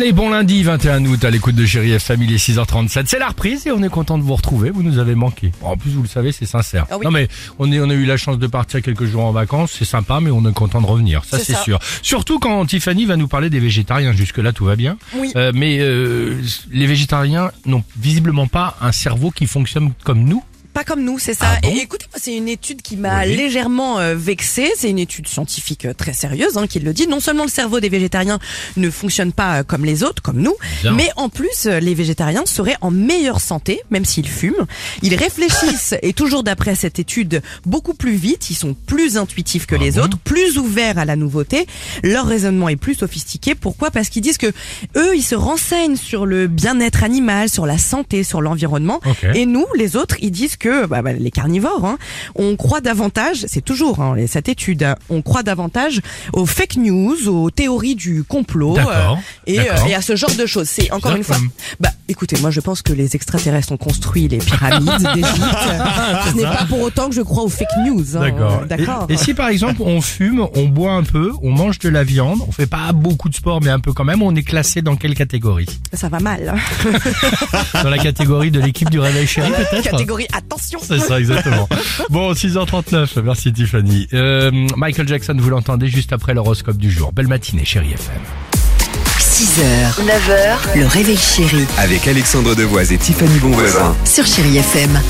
Allez, bon lundi 21 août à l'écoute de Chéri FM, il est 6h37. C'est la reprise et on est content de vous retrouver. Vous nous avez manqué. En plus, vous le savez, c'est sincère. Ah oui. Non mais on, est, on a eu la chance de partir quelques jours en vacances. C'est sympa, mais on est content de revenir. Ça, C'est sûr. Surtout quand Tiffany va nous parler des végétariens. Jusque-là, tout va bien. Oui. Euh, mais euh, les végétariens n'ont visiblement pas un cerveau qui fonctionne comme nous. Pas comme nous, c'est ça. Ah bon et écoutez, c'est une étude qui m'a Oui. légèrement euh, vexée. C'est une étude scientifique euh, très sérieuse hein, qui le dit. Non seulement le cerveau des végétariens ne fonctionne pas euh, comme les autres, comme nous, Bien. mais en plus, euh, les végétariens seraient en meilleure santé, même s'ils fument. Ils réfléchissent, et toujours d'après cette étude, beaucoup plus vite. Ils sont plus intuitifs que Ah les bon autres, plus ouverts à la nouveauté. Leur raisonnement est plus sophistiqué. Pourquoi? Parce qu'ils disent que eux, ils se renseignent sur le bien-être animal, sur la santé, sur l'environnement. Et nous, les autres, ils disent que bah, bah, les carnivores, hein, on croit davantage, c'est toujours hein, cette étude, hein, on croit davantage aux fake news, aux théories du complot et, d'accord. et à ce genre de choses. C'est encore une fois. Bah, écoutez, moi je pense que les extraterrestres ont construit les pyramides d'Égypte. Ce n'est pas pour autant que je crois aux fake news. D'accord. Et, et si par exemple on fume, on boit un peu, on mange de la viande, on fait pas beaucoup de sport mais un peu quand même, on est classé dans quelle catégorie? Ça va mal. Dans la catégorie de l'équipe du réveil chéri peut-être? Catégorie attention. C'est ça exactement. Bon, 6h39, merci Tiffany. Euh, Michael Jackson, vous l'entendez juste après l'horoscope du jour. Belle matinée, chérie FM. 6h, 9h, le réveil chéri Avec Alexandre Devoise et Tiffany Bonvoisin. sur Chérie FM.